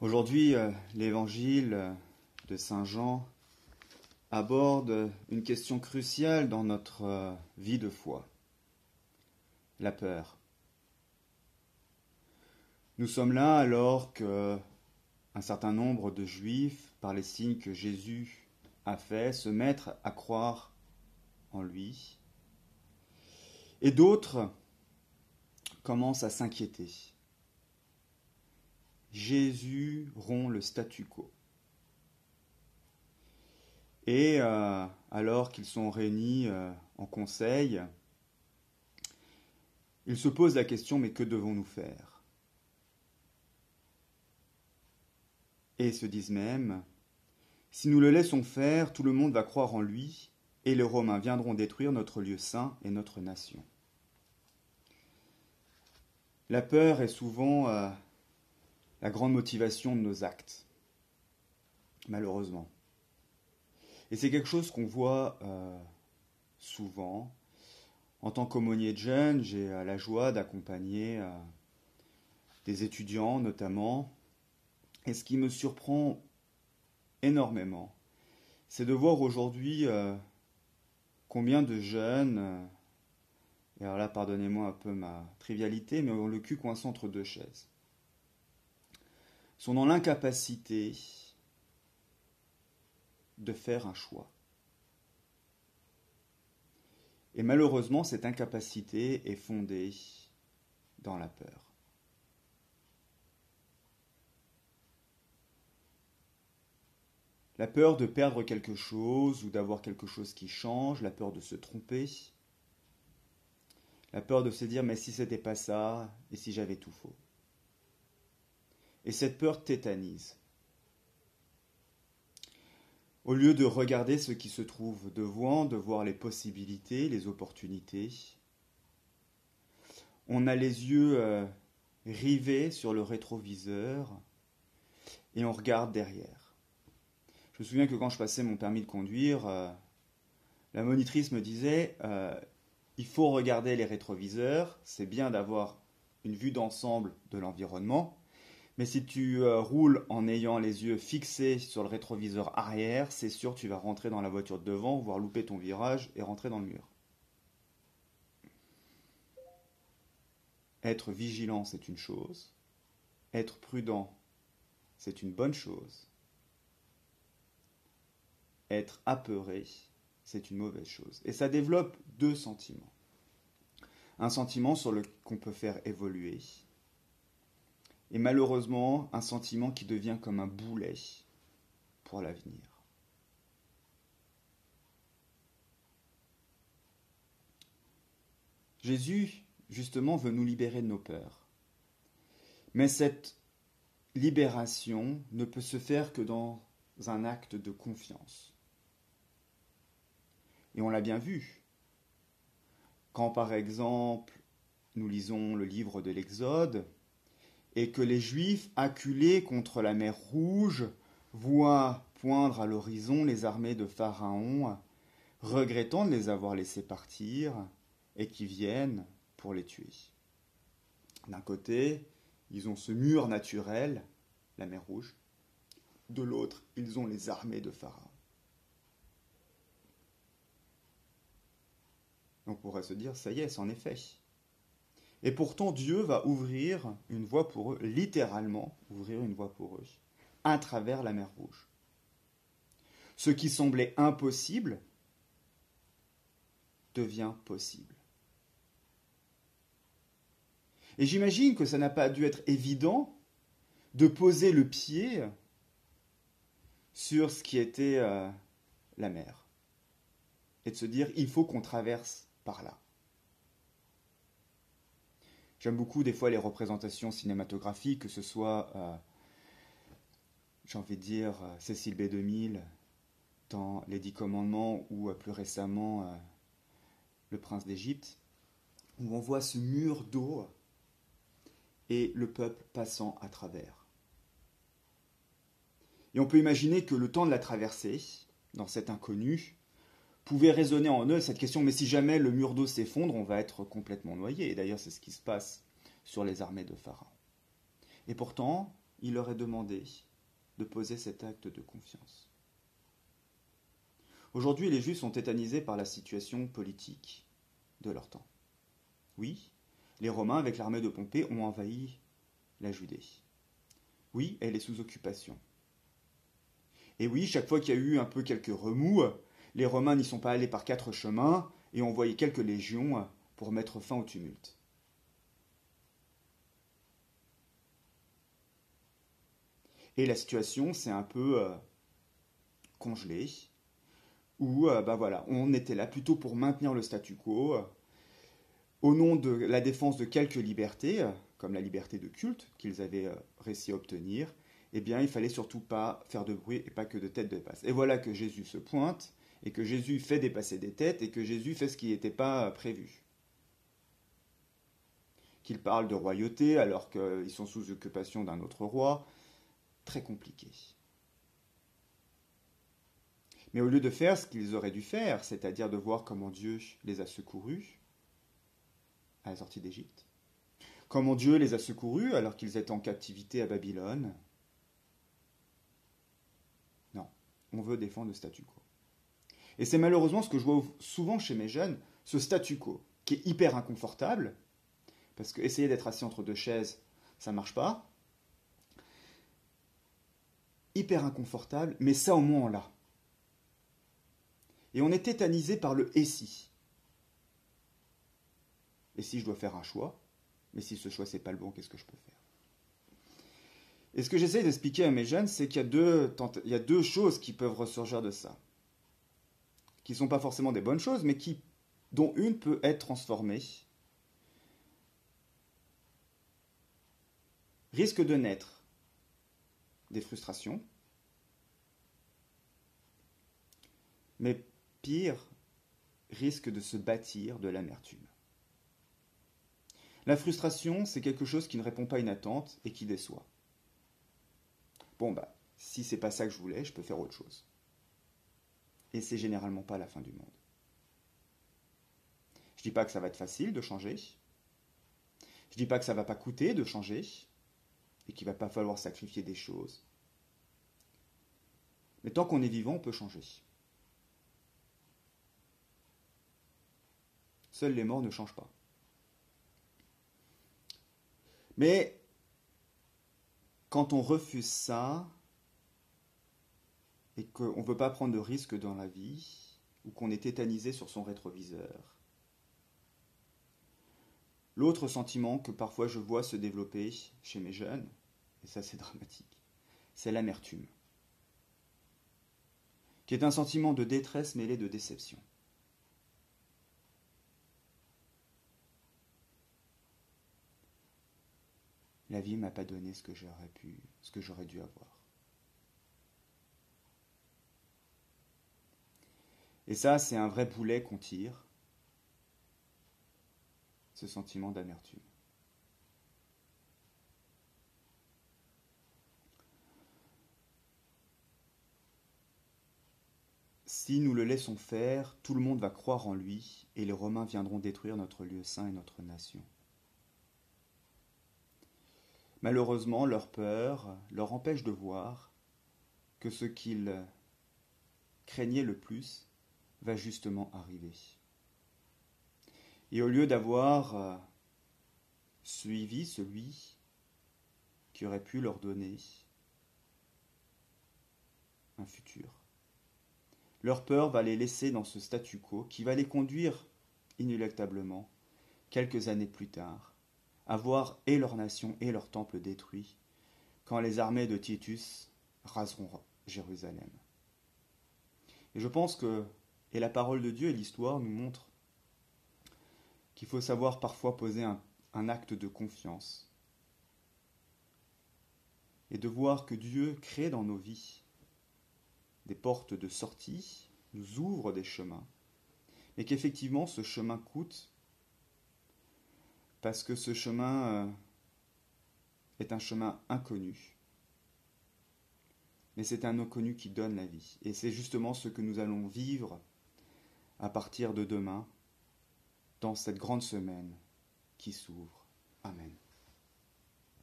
Aujourd'hui, euh, l'évangile de Saint Jean aborde une question cruciale dans notre euh, vie de foi, la peur. Nous sommes là alors que un certain nombre de juifs, par les signes que Jésus a fait, se mettent à croire en lui, et d'autres commencent à s'inquiéter. Jésus rompt le statu quo. Et euh, alors qu'ils sont réunis euh, en conseil, ils se posent la question, mais que devons-nous faire? Et se disent même, si nous le laissons faire, tout le monde va croire en lui, et les Romains viendront détruire notre lieu saint et notre nation. La peur est souvent euh, la grande motivation de nos actes, malheureusement. Et c'est quelque chose qu'on voit euh, souvent. En tant qu'aumônier de jeunes, j'ai euh, la joie d'accompagner euh, des étudiants notamment. Et ce qui me surprend énormément, c'est de voir aujourd'hui combien de jeunes, et alors là pardonnez-moi un peu ma trivialité, mais ont le cul coincé entre deux chaises sont dans l'incapacité de faire un choix. Et malheureusement, cette incapacité est fondée dans la peur. La peur de perdre quelque chose ou d'avoir quelque chose qui change, la peur de se tromper, la peur de se dire mais si c'était pas ça, et si j'avais tout faux? Et cette peur tétanise. Au lieu de regarder ce qui se trouve devant, de voir les possibilités, les opportunités, on a les yeux euh, rivés sur le rétroviseur et on regarde derrière. Je me souviens que quand je passais mon permis de conduire, euh, la monitrice me disait euh, il faut regarder les rétroviseurs, c'est bien d'avoir une vue d'ensemble de l'environnement, mais si tu euh, roules en ayant les yeux fixés sur le rétroviseur arrière, c'est sûr tu vas rentrer dans la voiture de devant, voire louper ton virage et rentrer dans le mur. Être vigilant, c'est une chose. Être prudent, c'est une bonne chose. Être apeuré, c'est une mauvaise chose. Et ça développe deux sentiments. Un sentiment sur le qu'on peut faire évoluer et malheureusement un sentiment qui devient comme un boulet pour l'avenir. Jésus, justement, veut nous libérer de nos peurs. Mais cette libération ne peut se faire que dans un acte de confiance. Et on l'a bien vu. Quand par exemple nous lisons le livre de l'Exode, et que les Juifs, acculés contre la mer Rouge, voient poindre à l'horizon les armées de Pharaon, regrettant de les avoir laissés partir, et qui viennent pour les tuer. D'un côté, ils ont ce mur naturel, la mer Rouge, de l'autre, ils ont les armées de Pharaon. On pourrait se dire, ça y est, c'en est fait. Et pourtant, Dieu va ouvrir une voie pour eux, littéralement ouvrir une voie pour eux, à travers la mer Rouge. Ce qui semblait impossible devient possible. Et j'imagine que ça n'a pas dû être évident de poser le pied sur ce qui était euh, la mer et de se dire il faut qu'on traverse par là. J'aime beaucoup des fois les représentations cinématographiques, que ce soit, euh, j'ai envie de dire, euh, Cécile B2000 dans Les Dix Commandements ou euh, plus récemment Le Prince d'Égypte, où on voit ce mur d'eau et le peuple passant à travers. Et on peut imaginer que le temps de la traversée, dans cet inconnu, pouvait résonner en eux cette question, mais si jamais le mur d'eau s'effondre, on va être complètement noyé. Et d'ailleurs, c'est ce qui se passe sur les armées de Pharaon. Et pourtant, il leur est demandé de poser cet acte de confiance. Aujourd'hui, les Juifs sont tétanisés par la situation politique de leur temps. Oui, les Romains, avec l'armée de Pompée, ont envahi la Judée. Oui, elle est sous occupation. Et oui, chaque fois qu'il y a eu un peu quelques remous, les Romains n'y sont pas allés par quatre chemins et ont envoyé quelques légions pour mettre fin au tumulte. Et la situation s'est un peu euh, congelée, où euh, bah voilà, on était là plutôt pour maintenir le statu quo, euh, au nom de la défense de quelques libertés, comme la liberté de culte qu'ils avaient réussi à obtenir, eh bien, il fallait surtout pas faire de bruit et pas que de têtes dépassent. Et voilà que Jésus se pointe, et que Jésus fait dépasser des têtes, et que Jésus fait ce qui n'était pas prévu. Qu'il parle de royauté alors qu'ils sont sous occupation d'un autre roi, très compliqué. Mais au lieu de faire ce qu'ils auraient dû faire, c'est-à-dire de voir comment Dieu les a secourus à la sortie d'Égypte, comment Dieu les a secourus alors qu'ils étaient en captivité à Babylone, non, on veut défendre le statu quo. Et c'est malheureusement ce que je vois souvent chez mes jeunes, ce statu quo, qui est hyper inconfortable, parce que essayer d'être assis entre deux chaises, ça ne marche pas, hyper inconfortable, mais ça au moins on l'a. Et on est tétanisé par le et si. Et si je dois faire un choix, mais si ce choix c'est pas le bon, qu'est-ce que je peux faire? Et ce que j'essaie d'expliquer à mes jeunes, c'est qu'il y, y a deux choses qui peuvent ressurgir de ça, qui ne sont pas forcément des bonnes choses, mais qui, dont une peut être transformée. Risque de naître des frustrations, mais pire, risque de se bâtir de l'amertume. La frustration, c'est quelque chose qui ne répond pas à une attente et qui déçoit. Bon, bah, si c'est pas ça que je voulais, je peux faire autre chose. Et c'est généralement pas la fin du monde. Je dis pas que ça va être facile de changer. Je dis pas que ça va pas coûter de changer et qu'il va pas falloir sacrifier des choses. Mais tant qu'on est vivant, on peut changer. Seuls les morts ne changent pas. Mais quand on refuse ça, et qu'on ne veut pas prendre de risques dans la vie, ou qu'on est tétanisé sur son rétroviseur, l'autre sentiment que parfois je vois se développer chez mes jeunes, et ça c'est dramatique, c'est l'amertume, qui est un sentiment de détresse mêlé de déception. La vie m'a pas donné ce que j'aurais pu, ce que j'aurais dû avoir. Et ça, c'est un vrai boulet qu'on tire, ce sentiment d'amertume. Si nous le laissons faire, tout le monde va croire en lui, et les Romains viendront détruire notre lieu saint et notre nation. Malheureusement, leur peur leur empêche de voir que ce qu'ils craignaient le plus va justement arriver. Et au lieu d'avoir euh, suivi celui qui aurait pu leur donner un futur, leur peur va les laisser dans ce statu quo qui va les conduire inéluctablement, quelques années plus tard, à voir et leur nation et leur temple détruits, quand les armées de Titus raseront Jérusalem. Et je pense que, et la parole de Dieu et l'histoire nous montrent qu'il faut savoir parfois poser un, acte de confiance et de voir que Dieu crée dans nos vies des portes de sortie, nous ouvre des chemins, mais qu'effectivement ce chemin coûte parce que ce chemin euh, est un chemin inconnu. Mais c'est un inconnu qui donne la vie. Et c'est justement ce que nous allons vivre à partir de demain, dans cette grande semaine qui s'ouvre. Amen.